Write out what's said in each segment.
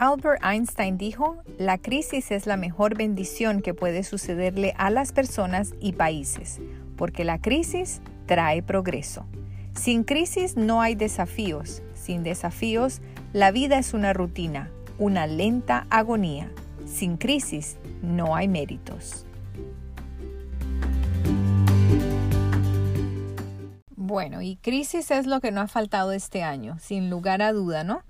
Albert Einstein dijo, la crisis es la mejor bendición que puede sucederle a las personas y países, porque la crisis trae progreso. Sin crisis no hay desafíos, sin desafíos la vida es una rutina, una lenta agonía. Sin crisis no hay méritos. Bueno, y crisis es lo que no ha faltado este año, sin lugar a duda, ¿no?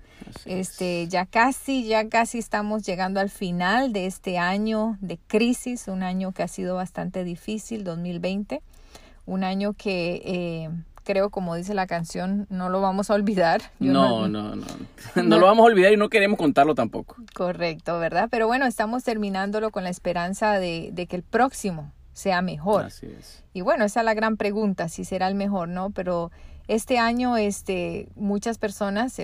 Este, ya casi, ya casi estamos llegando al final de este año de crisis, un año que ha sido bastante difícil, 2020, un año que eh, creo, como dice la canción, no lo vamos a olvidar. no, no, no, no, lo vamos a olvidar y no queremos contarlo tampoco. Correcto, ¿verdad? Pero bueno, estamos terminándolo con la esperanza de, de que el próximo sea mejor. Así es. Y bueno, esa es la gran pregunta, si será el mejor, ¿no? Pero este año este, muchas personas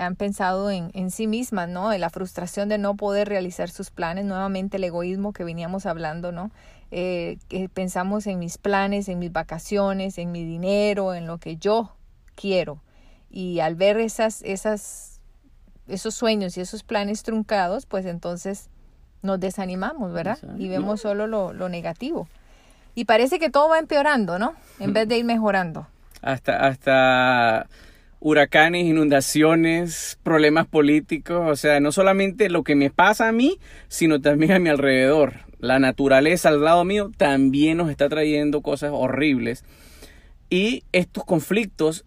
han pensado en, en, sí mismas, ¿no? En la frustración de no poder realizar sus planes, nuevamente el egoísmo que veníamos hablando, ¿no? Eh, pensamos en mis planes, en mis vacaciones, en mi dinero, en lo que yo quiero. Y al ver esas, esas, esos sueños y esos planes truncados, pues entonces nos desanimamos, ¿verdad? Y vemos solo lo, lo negativo. Y parece que todo va empeorando, ¿no? En vez de ir mejorando hasta, hasta huracanes, inundaciones, problemas políticos, o sea, no solamente lo que me pasa a mí, sino también a mi alrededor. La naturaleza al lado mío también nos está trayendo cosas horribles. Y estos conflictos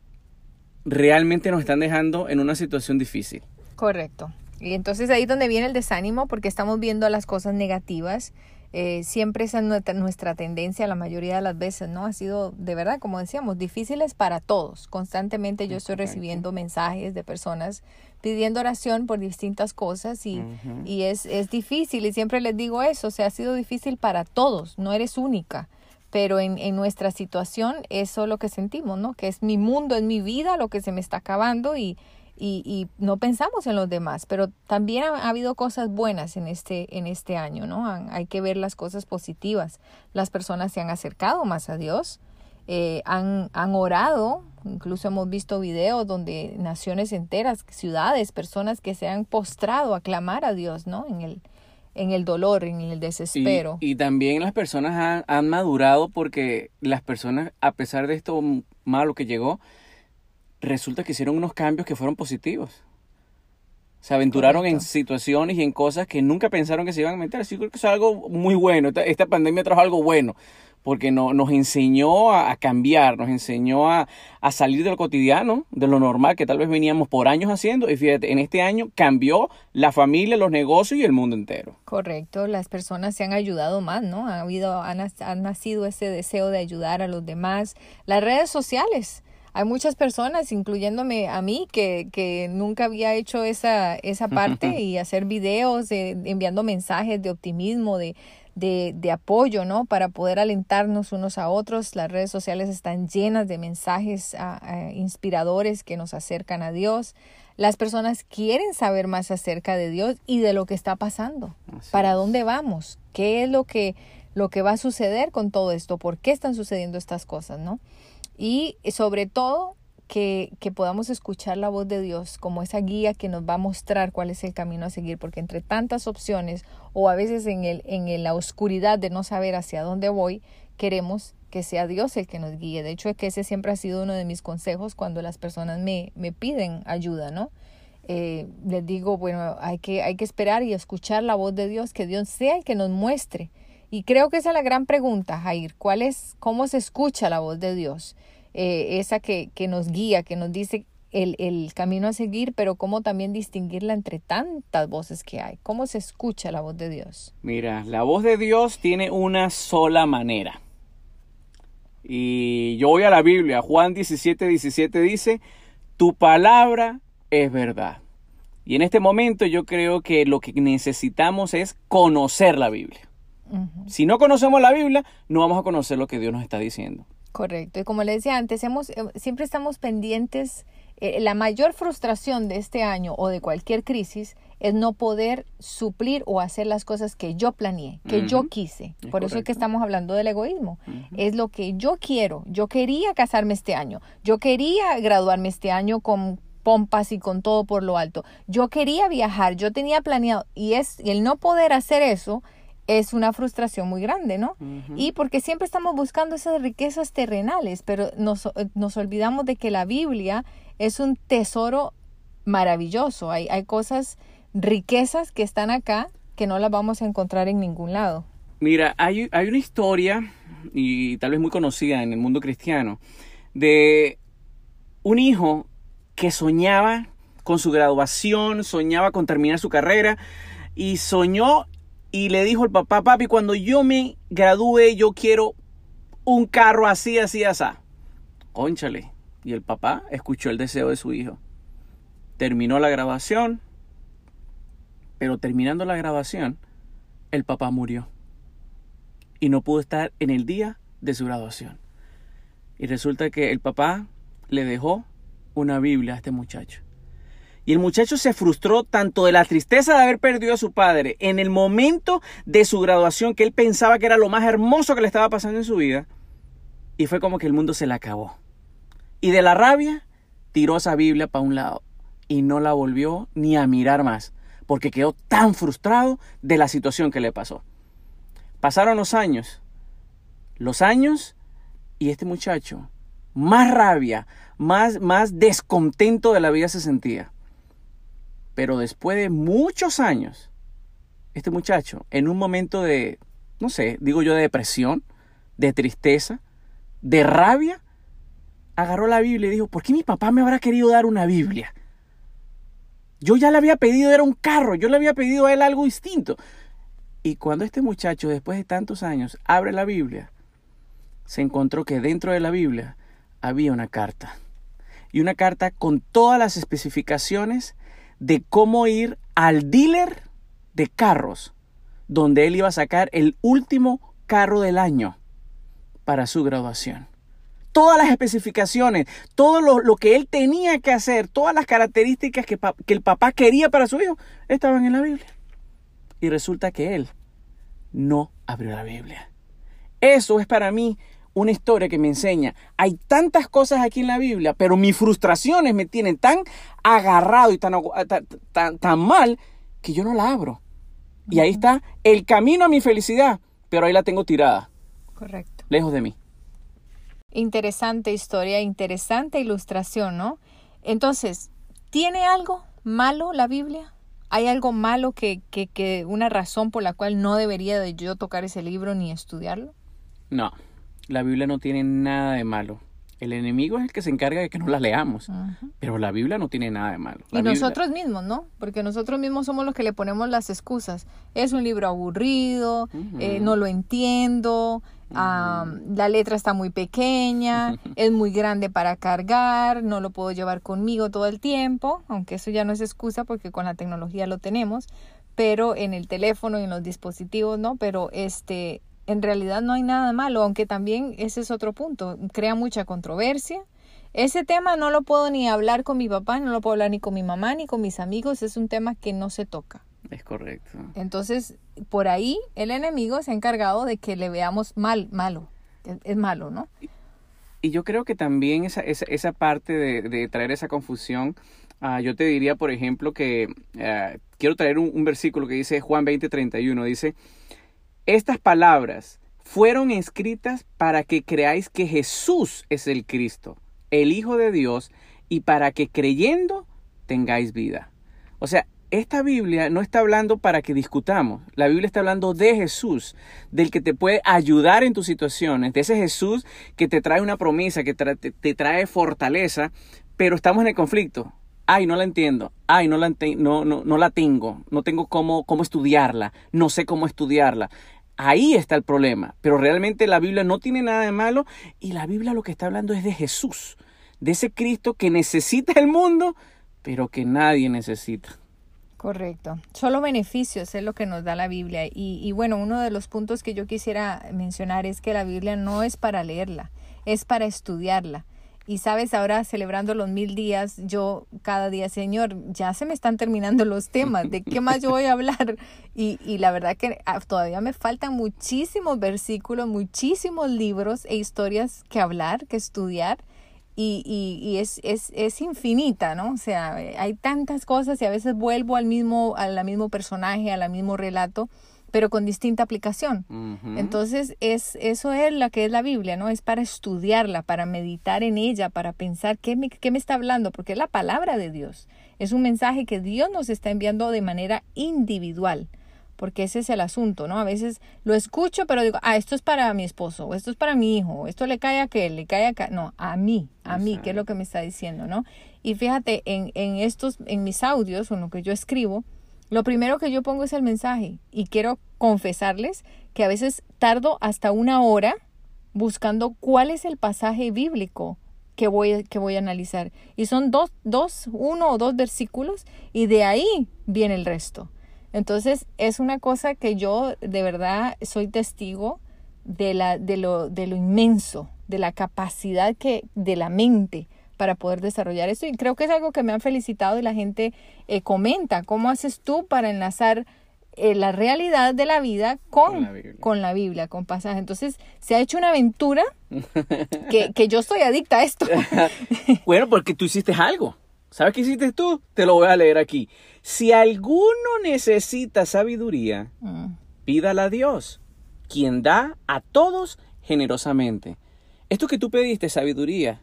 realmente nos están dejando en una situación difícil. Correcto. Y entonces ahí es donde viene el desánimo porque estamos viendo las cosas negativas eh, siempre esa es nuestra, tendencia la mayoría de las veces, ¿no? Ha sido, de verdad, como decíamos, difíciles para todos. Constantemente yo estoy recibiendo mensajes de personas pidiendo oración por distintas cosas y, y es, es difícil y siempre les digo eso, o sea, ha sido difícil para todos, no eres única pero en, en, nuestra situación eso es lo que sentimos, ¿no? Que es mi mundo, es mi vida lo que se me está acabando y, y, y, no pensamos en los demás, pero también ha, habido cosas buenas en este, en este año, ¿no? hay que ver las cosas positivas. Las personas se han acercado más a Dios, eh, han, han orado, incluso hemos visto videos donde naciones enteras, ciudades, personas que se han postrado a clamar a Dios, ¿no? En el, en el dolor, en el desespero. Y, y también las personas han, han madurado porque las personas, a pesar de esto malo que llegó, resulta que hicieron unos cambios que fueron positivos. Se aventuraron en situaciones y en cosas que nunca pensaron que se iban a meter. Así que creo que es algo muy bueno. Esta, pandemia trajo algo bueno porque no, nos enseñó a, cambiar, nos enseñó a, a, salir de lo cotidiano, de lo normal que tal vez veníamos por años haciendo. Y fíjate, en este año cambió la familia, los negocios y el mundo entero. Correcto, las personas se han ayudado más, ¿no? Ha habido, han, han nacido ese deseo de ayudar a los demás. Las redes sociales hay muchas personas, incluyéndome a mí, que, que nunca había hecho esa, esa parte y hacer videos enviando mensajes de optimismo, de, de, de, apoyo, ¿no? Para poder alentarnos unos a otros. Las redes sociales están llenas de mensajes inspiradores que nos acercan a Dios. Las personas quieren saber más acerca de Dios y de lo que está pasando. ¿Para dónde vamos? ¿Qué es lo que, lo que va a suceder con todo esto? ¿Por qué están sucediendo estas cosas, no? Y sobre todo que, que, podamos escuchar la voz de Dios como esa guía que nos va a mostrar cuál es el camino a seguir, porque entre tantas opciones o a veces en, el, en la oscuridad de no saber hacia dónde voy, queremos que sea Dios el que nos guíe. De hecho, es que ese siempre ha sido uno de mis consejos cuando las personas me, me piden ayuda, ¿no? Eh, les digo, bueno, hay que, hay que esperar y escuchar la voz de Dios, que Dios sea el que nos muestre. Y creo que esa es la gran pregunta, Jair, ¿cuál es, cómo se escucha la voz de Dios? Eh, esa que, que, nos guía, que nos dice el, el, camino a seguir, pero cómo también distinguirla entre tantas voces que hay. ¿Cómo se escucha la voz de Dios? Mira, la voz de Dios tiene una sola manera. Y yo voy a la Biblia, Juan 17, 17 dice, tu palabra es verdad. Y en este momento yo creo que lo que necesitamos es conocer la Biblia. Si no conocemos la Biblia, no vamos a conocer lo que Dios nos está diciendo. Correcto. Y como le decía antes, hemos, eh, siempre estamos pendientes. Eh, la mayor frustración de este año o de cualquier crisis es no poder suplir o hacer las cosas que yo planeé, que yo quise. Por eso es que estamos hablando del egoísmo. Es lo que yo quiero. Yo quería casarme este año. Yo quería graduarme este año con pompas y con todo por lo alto. Yo quería viajar, yo tenía planeado y es el no poder hacer eso es una frustración muy grande, ¿no? Y porque siempre estamos buscando esas riquezas terrenales, pero nos, nos, olvidamos de que la Biblia es un tesoro maravilloso. Hay, hay cosas, riquezas que están acá que no las vamos a encontrar en ningún lado. Mira, hay, hay una historia, y tal vez muy conocida en el mundo cristiano, de un hijo que soñaba con su graduación, soñaba con terminar su carrera y soñó y le dijo al papá, papi, cuando yo me gradúe yo quiero un carro así, así, así. Conchale. Y el papá escuchó el deseo de su hijo. Terminó la grabación, pero terminando la grabación, el papá murió. Y no pudo estar en el día de su graduación. Y resulta que el papá le dejó una Biblia a este muchacho. El muchacho se frustró tanto de la tristeza de haber perdido a su padre en el momento de su graduación, que él pensaba que era lo más hermoso que le estaba pasando en su vida, y fue como que el mundo se le acabó. Y de la rabia, tiró esa Biblia para un lado y no la volvió ni a mirar más, porque quedó tan frustrado de la situación que le pasó. Pasaron los años, los años, y este muchacho, más rabia, más, más descontento de la vida se sentía. Pero después de muchos años, este muchacho, en un momento de, no sé, digo yo, de depresión, de tristeza, de rabia, agarró la Biblia y dijo, ¿por qué mi papá me habrá querido dar una Biblia? Yo ya le había pedido, era un carro, yo le había pedido a él algo distinto. Y cuando este muchacho, después de tantos años, abre la Biblia, se encontró que dentro de la Biblia había una carta y una carta con todas las especificaciones de cómo ir al dealer de carros, donde él iba a sacar el último carro del año para su graduación. Todas las especificaciones, todo lo, que él tenía que hacer, todas las características que, que el papá quería para su hijo, estaban en la Biblia. Y resulta que él no abrió la Biblia. Eso es para mí una historia que me enseña, hay tantas cosas aquí en la Biblia, pero mis frustraciones me tienen tan agarrado y tan, tan, tan, mal que yo no la abro. Y ahí está el camino a mi felicidad, pero ahí la tengo tirada. Correcto. Lejos de mí. Interesante historia, interesante ilustración, ¿no? Entonces, ¿tiene algo malo la Biblia? ¿Hay algo malo que, que, que una razón por la cual no debería de yo tocar ese libro ni estudiarlo? No, la Biblia no tiene nada de malo. El enemigo es el que se encarga de que no la leamos, pero la Biblia no tiene nada de malo. y nosotros mismos, ¿no? Porque nosotros mismos somos los que le ponemos las excusas. Es un libro aburrido, eh, no lo entiendo, la letra está muy pequeña, es muy grande para cargar, no lo puedo llevar conmigo todo el tiempo, aunque eso ya no es excusa porque con la tecnología lo tenemos, pero en el teléfono y en los dispositivos, ¿no? Pero este en realidad no hay nada malo, aunque también ese es otro punto, crea mucha controversia. Ese tema no lo puedo ni hablar con mi papá, no lo puedo hablar ni con mi mamá, ni con mis amigos, es un tema que no se toca. Es correcto. Entonces, por ahí el enemigo se ha encargado de que le veamos mal, malo, es, malo, ¿no? Y yo creo que también esa, esa, esa parte de, traer esa confusión, ah, yo te diría, por ejemplo, que ah, quiero traer un, un, versículo que dice Juan 20, 31, dice, estas palabras fueron escritas para que creáis que Jesús es el Cristo, el Hijo de Dios, y para que creyendo tengáis vida. O sea, esta Biblia no está hablando para que discutamos. La Biblia está hablando de Jesús, del que te puede ayudar en tus situaciones, de ese Jesús que te trae una promesa, que te trae fortaleza, pero estamos en el conflicto. Ay, no la entiendo. Ay, no la, no, no, no la tengo. No tengo cómo, cómo estudiarla. No sé cómo estudiarla. Ahí está el problema. Pero realmente la Biblia no tiene nada de malo y la Biblia lo que está hablando es de Jesús, de ese Cristo que necesita el mundo, pero que nadie necesita. Correcto. Solo beneficios es lo que nos da la Biblia. Y, y bueno, uno de los puntos que yo quisiera mencionar es que la Biblia no es para leerla, es para estudiarla. Y sabes, ahora celebrando los mil días, yo cada día, Señor, ya se me están terminando los temas, ¿de qué más yo voy a hablar? Y, y la verdad que ah, todavía me faltan muchísimos versículos, muchísimos libros e historias que hablar, que estudiar. y, y, y es, es, es, infinita, ¿no? O sea, hay tantas cosas y a veces vuelvo al mismo, al mismo personaje, al mismo relato, pero con distinta aplicación. Entonces, es, eso es la que es la Biblia, ¿no? Es para estudiarla, para meditar en ella, para pensar qué me, qué me está hablando, porque es la palabra de Dios. Es un mensaje que Dios nos está enviando de manera individual porque ese es el asunto, ¿no? A veces lo escucho, pero digo, ah, esto es para mi esposo, o esto es para mi hijo, esto le cae a aquel, le cae a. No, a mí, a mí, ¿qué es lo que me está diciendo, no? Y fíjate, en, en estos, en mis audios, o en lo que yo escribo, lo primero que yo pongo es el mensaje. Y quiero confesarles que a veces tardo hasta una hora buscando cuál es el pasaje bíblico que voy, que voy a analizar. Y son dos, dos, uno o dos versículos, y de ahí viene el resto. Entonces es una cosa que yo de verdad soy testigo de, la, de, lo, de lo inmenso, de la capacidad que, de la mente para poder desarrollar esto. Y creo que es algo que me han felicitado y la gente eh, comenta, ¿cómo haces tú para enlazar eh, la realidad de la vida con, con, la Biblia, con pasajes? Entonces se ha hecho una aventura que, que yo estoy adicta a esto. bueno, porque tú hiciste algo. ¿Sabes qué hiciste tú? Te lo voy a leer aquí. Si alguno necesita sabiduría, mm. pídala a Dios, quien da a todos generosamente. Esto que tú pediste, sabiduría,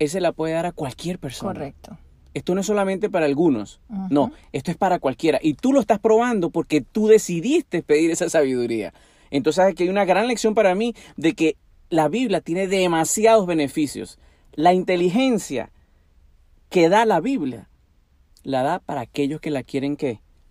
ese la puede dar a cualquier persona. Correcto. Esto no es solamente para algunos, no, esto es para cualquiera. Y tú lo estás probando porque tú decidiste pedir esa sabiduría. Entonces aquí hay una gran lección para mí de que la Biblia tiene demasiados beneficios. La inteligencia que da la Biblia la da para aquellos que la quieren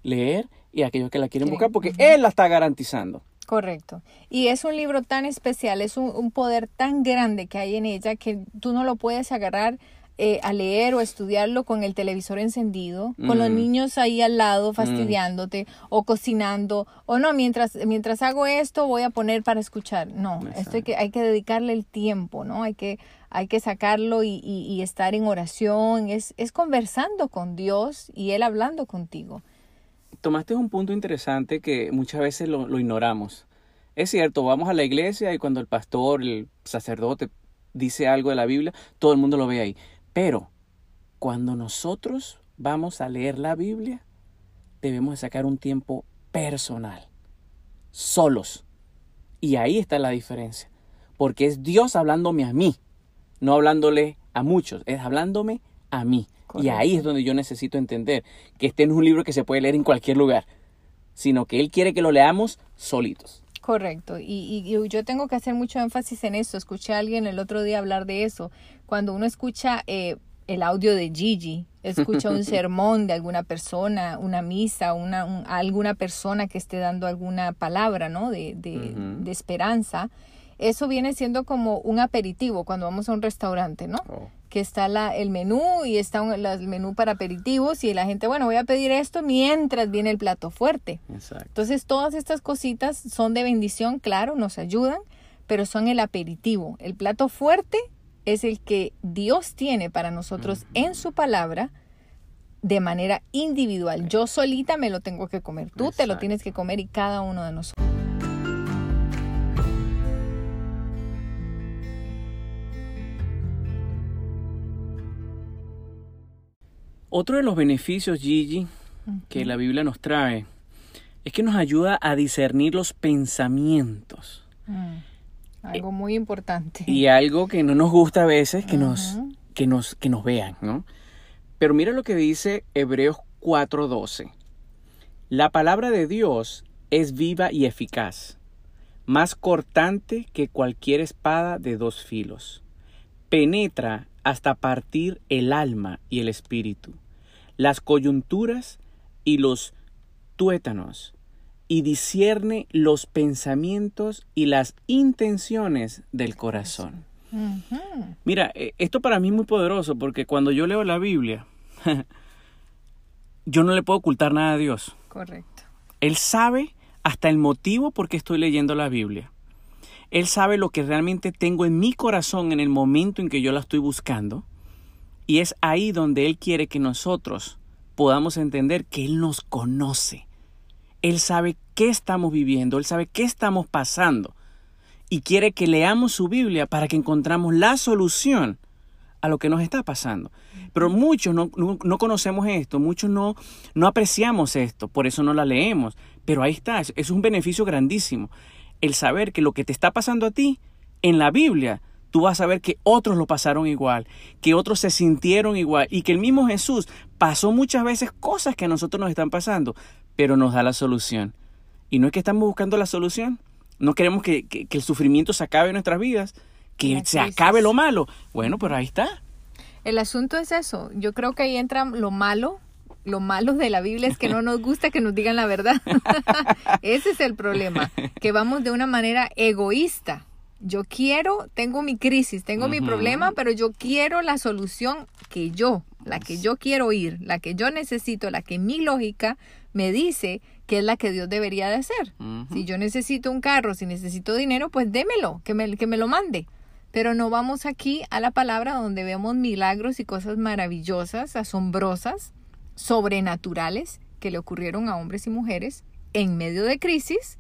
leer y aquellos que la quieren buscar porque Él la está garantizando. Correcto. Y es un libro tan especial, es un, poder tan grande que hay en ella que tú no lo puedes agarrar eh, a leer o estudiarlo con el televisor encendido, con los mm. niños ahí al lado mm. fastidiándote o cocinando o no, mientras, mientras hago esto voy a poner para escuchar. No, esto hay que, hay que dedicarle el tiempo, ¿no? Hay que hay que sacarlo y, estar en oración, es, es, conversando con Dios y Él hablando contigo. Tomaste un punto interesante que muchas veces lo, lo ignoramos. Es cierto, vamos a la iglesia y cuando el pastor, el sacerdote dice algo de la Biblia, todo el mundo lo ve ahí. Pero cuando nosotros vamos a leer la Biblia, debemos sacar un tiempo personal, solos. Y ahí está la diferencia, porque es Dios hablándome a mí no hablándole a muchos, es hablándome a mí. Y ahí es donde yo necesito entender que este no es un libro que se puede leer en cualquier lugar, sino que Él quiere que lo leamos solitos. Correcto, y, yo tengo que hacer mucho énfasis en eso. Escuché a alguien el otro día hablar de eso. Cuando uno escucha eh, el audio de Gigi, escucha un sermón de alguna persona, una misa, una, alguna persona que esté dando alguna palabra ¿no? de, de, de esperanza, eso viene siendo como un aperitivo cuando vamos a un restaurante, ¿no? Oh. Que está la, el menú y está el menú para aperitivos y la gente, bueno, voy a pedir esto mientras viene el plato fuerte. Exacto. Entonces, todas estas cositas son de bendición, claro, nos ayudan, pero son el aperitivo. El plato fuerte es el que Dios tiene para nosotros en su palabra de manera individual. Yo solita me lo tengo que comer, tú te lo tienes que comer y cada uno de nosotros. Otro de los beneficios, Gigi, que la Biblia nos trae, es que nos ayuda a discernir los pensamientos. Mm, algo muy importante. Y algo que no nos gusta a veces que, nos, que, nos, que nos vean, ¿no? Pero mira lo que dice Hebreos 4:12. La palabra de Dios es viva y eficaz, más cortante que cualquier espada de dos filos. Penetra hasta partir el alma y el espíritu, las coyunturas y los tuétanos, y discierne los pensamientos y las intenciones del corazón. Mira, e, esto para mí es muy poderoso porque cuando yo leo la Biblia, yo no le puedo ocultar nada a Dios. Correcto. Él sabe hasta el motivo por qué estoy leyendo la Biblia. Él sabe lo que realmente tengo en mi corazón en el momento en que yo la estoy buscando. Y es ahí donde Él quiere que nosotros podamos entender que Él nos conoce. Él sabe qué estamos viviendo, Él sabe qué estamos pasando. Y quiere que leamos su Biblia para que encontramos la solución a lo que nos está pasando. Pero muchos no, no, conocemos esto, muchos no, no apreciamos esto, por eso no la leemos. Pero ahí está, es un beneficio grandísimo. El saber que lo que te está pasando a ti en la Biblia, tú vas a ver que otros lo pasaron igual, que otros se sintieron igual y que el mismo Jesús pasó muchas veces cosas que a nosotros nos están pasando, pero nos da la solución. Y no es que estamos buscando la solución, no queremos que, el sufrimiento se acabe en nuestras vidas, que se acabe lo malo. Bueno, pero ahí está. El asunto es eso. Yo creo que ahí entra lo malo. Lo malo de la Biblia es que no nos gusta que nos digan la verdad. Ese es el problema, que vamos de una manera egoísta. Yo quiero, tengo mi crisis, tengo mi problema, pero yo quiero la solución que yo, la que yo quiero oír, la que yo necesito, la que mi lógica me dice que es la que Dios debería de hacer. Si yo necesito un carro, si necesito dinero, pues démelo, que me, que me lo mande. Pero no vamos aquí a la palabra donde vemos milagros y cosas maravillosas, asombrosas, sobrenaturales que le ocurrieron a hombres y mujeres en medio de crisis,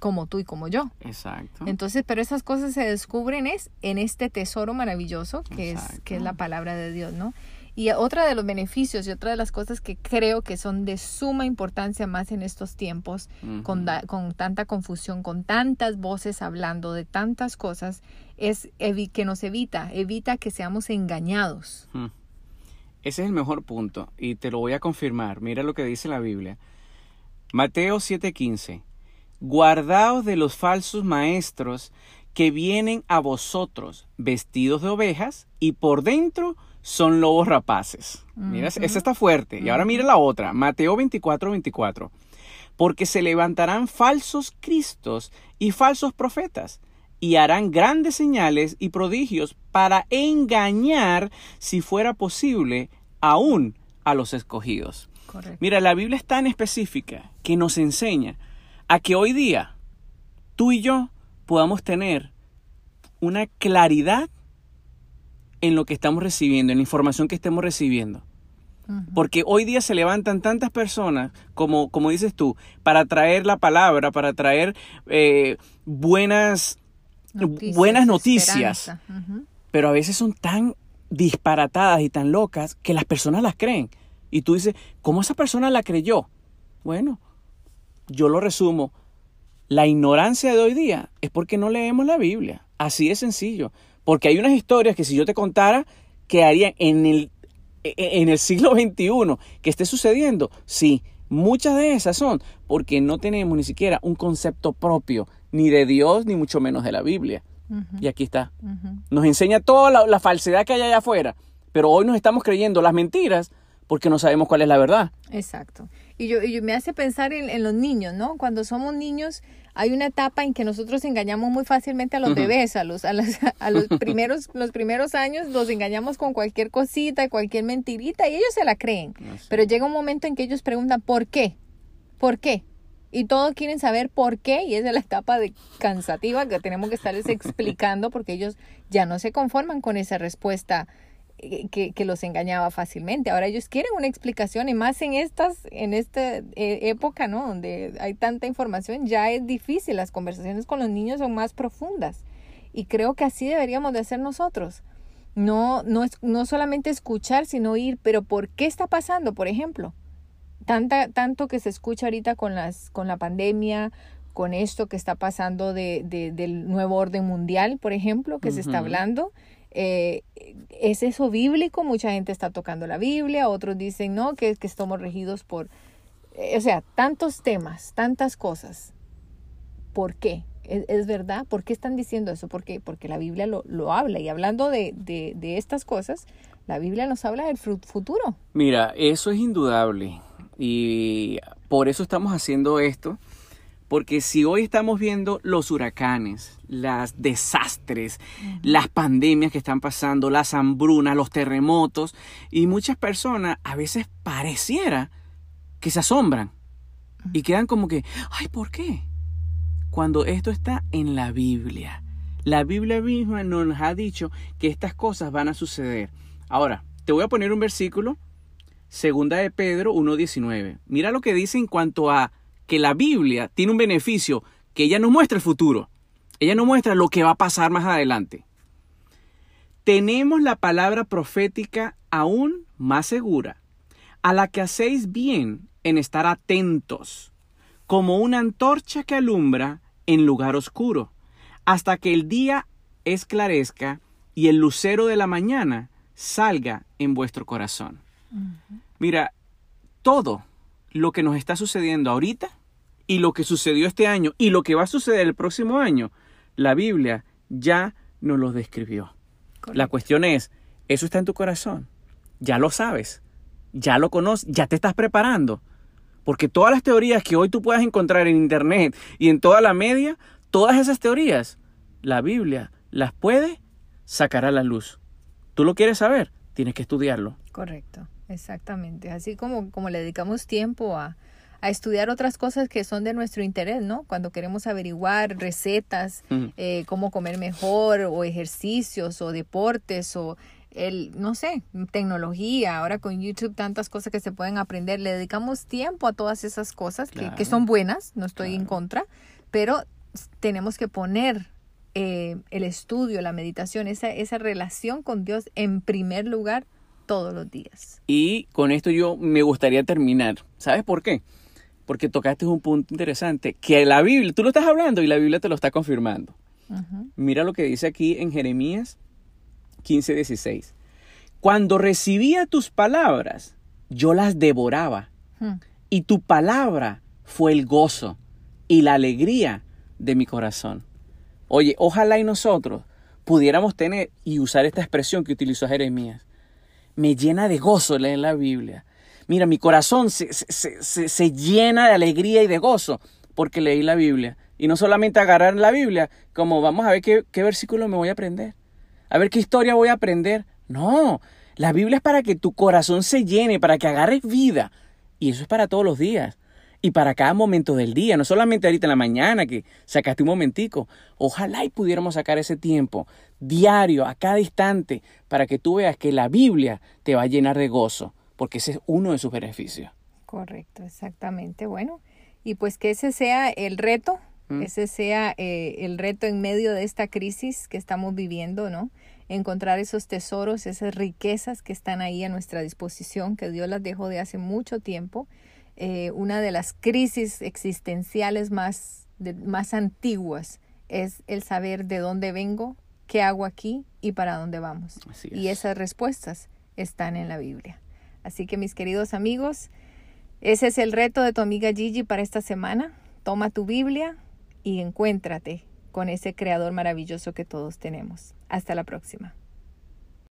como tú y como yo. Exacto. Entonces, pero esas cosas se descubren es en este tesoro maravilloso que es que es la palabra de Dios, ¿no? Y otra de los beneficios y otra de las cosas que creo que son de suma importancia más en estos tiempos, con, con, tanta confusión, con tantas voces hablando de tantas cosas, es que nos evita, evita que seamos engañados. Ese es el mejor punto y te lo voy a confirmar. Mira lo que dice la Biblia. Mateo 7:15. Guardaos de los falsos maestros que vienen a vosotros vestidos de ovejas y por dentro son lobos rapaces. Mira, esa está fuerte. Y ahora mira la otra, Mateo 24, 24. Porque se levantarán falsos cristos y falsos profetas y harán grandes señales y prodigios para engañar, si fuera posible, aún a los escogidos. Mira, la Biblia es tan específica que nos enseña a que hoy día tú y yo podamos tener una claridad en lo que estamos recibiendo, en la información que estemos recibiendo. Porque hoy día se levantan tantas personas, como, como dices tú, para traer la palabra, para traer eh, buenas noticias, buenas noticias pero a veces son tan disparatadas y tan locas que las personas las creen. Y tú dices, ¿cómo esa persona la creyó? Bueno, yo lo resumo. La ignorancia de hoy día es porque no leemos la Biblia. Así de sencillo. Porque hay unas historias que si yo te contara, quedarían en el, e, e, en el siglo XXI que esté sucediendo. Sí, muchas de esas son porque no tenemos ni siquiera un concepto propio, ni de Dios, ni mucho menos de la Biblia. Y aquí está. Nos enseña toda la, la falsedad que hay allá afuera. Pero hoy nos estamos creyendo las mentiras porque no sabemos cuál es la verdad. Exacto. Y yo, y me hace pensar en, los niños, ¿no? Cuando somos niños hay una etapa en que nosotros engañamos muy fácilmente a los bebés, a los, a, a los primeros, los primeros años los engañamos con cualquier cosita, cualquier mentirita y ellos se la creen. Pero llega un momento en que ellos preguntan, ¿por qué? ¿Por qué? Y todos quieren saber por qué y esa es la etapa de cansativa que tenemos que estarles explicando porque ellos ya no se conforman con esa respuesta eh, que, los engañaba fácilmente. Ahora ellos quieren una explicación y más en estas, en esta eh, época, ¿no? Donde hay tanta información, ya es difícil. Las conversaciones con los niños son más profundas. Y creo que así deberíamos de hacer nosotros. No, no, no solamente escuchar, sino oír, pero ¿por qué está pasando? Por ejemplo, tanta, tanto que se escucha ahorita con, las, con la pandemia, con esto que está pasando de, del nuevo orden mundial, por ejemplo, que se está hablando. Eh, ¿Es eso bíblico? Mucha gente está tocando la Biblia, otros dicen no, que, que estamos regidos por... Eh, o sea, tantos temas, tantas cosas. ¿Por qué? ¿Es, verdad? ¿Por qué están diciendo eso? Porque la Biblia lo, lo habla. Y hablando de, de, de estas cosas, la Biblia nos habla del futuro. Mira, eso es indudable. Y por eso estamos haciendo esto porque si hoy estamos viendo los huracanes, los desastres, las pandemias que están pasando, las hambrunas, los terremotos, y muchas personas a veces pareciera que se asombran y quedan como que, ay, ¿por qué? Cuando esto está en la Biblia. La Biblia misma nos ha dicho que estas cosas van a suceder. Ahora, te voy a poner un versículo, segunda de Pedro 1.19. Mira lo que dice en cuanto a que la Biblia tiene un beneficio, que ella no muestra el futuro, ella no muestra lo que va a pasar más adelante. tenemos la palabra profética aún más segura, a la que hacéis bien en estar atentos, como una antorcha que alumbra en lugar oscuro, hasta que el día esclarezca y el lucero de la mañana salga en vuestro corazón. Mira, todo lo que nos está sucediendo ahorita y lo que sucedió este año y lo que va a suceder el próximo año, la Biblia ya nos lo describió. La cuestión es, eso está en tu corazón, ya lo sabes, ya lo conoces, ya te estás preparando. Porque todas las teorías que hoy tú puedas encontrar en Internet y en toda la media, todas esas teorías, la Biblia las puede sacar a la luz. ¿Tú lo quieres saber? Tienes que estudiarlo. Correcto, exactamente. Así como, como le dedicamos tiempo a, a estudiar otras cosas que son de nuestro interés, ¿no? Cuando queremos averiguar recetas, eh, cómo comer mejor, o ejercicios, o deportes, o el, no sé, tecnología, ahora con YouTube tantas cosas que se pueden aprender, le dedicamos tiempo a todas esas cosas que, que, son buenas, no estoy en contra, pero tenemos que poner eh, el estudio, la meditación, esa, esa relación con Dios en primer lugar todos los días. Y con esto yo me gustaría terminar. ¿Sabes por qué? porque tocaste un punto interesante, que la Biblia, tú lo estás hablando y la Biblia te lo está confirmando. Mira lo que dice aquí en Jeremías 15, 16. Cuando recibía tus palabras, yo las devoraba, y tu palabra fue el gozo y la alegría de mi corazón. Oye, ojalá y nosotros pudiéramos tener y usar esta expresión que utilizó Jeremías. Me llena de gozo leer la Biblia Mira, mi corazón se, se, llena de alegría y de gozo porque leí la Biblia. Y no solamente agarrar la Biblia, como vamos a ver qué, qué versículo me voy a aprender, a ver qué historia voy a aprender. No, la Biblia es para que tu corazón se llene, para que agarres vida. Y eso es para todos los días. Y para cada momento del día, no solamente ahorita en la mañana que sacaste un momentico. Ojalá y pudiéramos sacar ese tiempo diario, a cada instante, para que tú veas que la Biblia te va a llenar de gozo porque ese es uno de sus beneficios. Correcto, exactamente. Bueno, y pues que ese sea el reto, mm. ese sea eh, el reto en medio de esta crisis que estamos viviendo, ¿no? Encontrar esos tesoros, esas riquezas que están ahí a nuestra disposición, que Dios las dejó de hace mucho tiempo. Eh, una de las crisis existenciales más, más antiguas es el saber de dónde vengo, qué hago aquí y para dónde vamos. Y esas respuestas están en la Biblia. Así que mis queridos amigos, ese es el reto de tu amiga Gigi para esta semana. Toma tu Biblia y encuéntrate con ese creador maravilloso que todos tenemos. Hasta la próxima.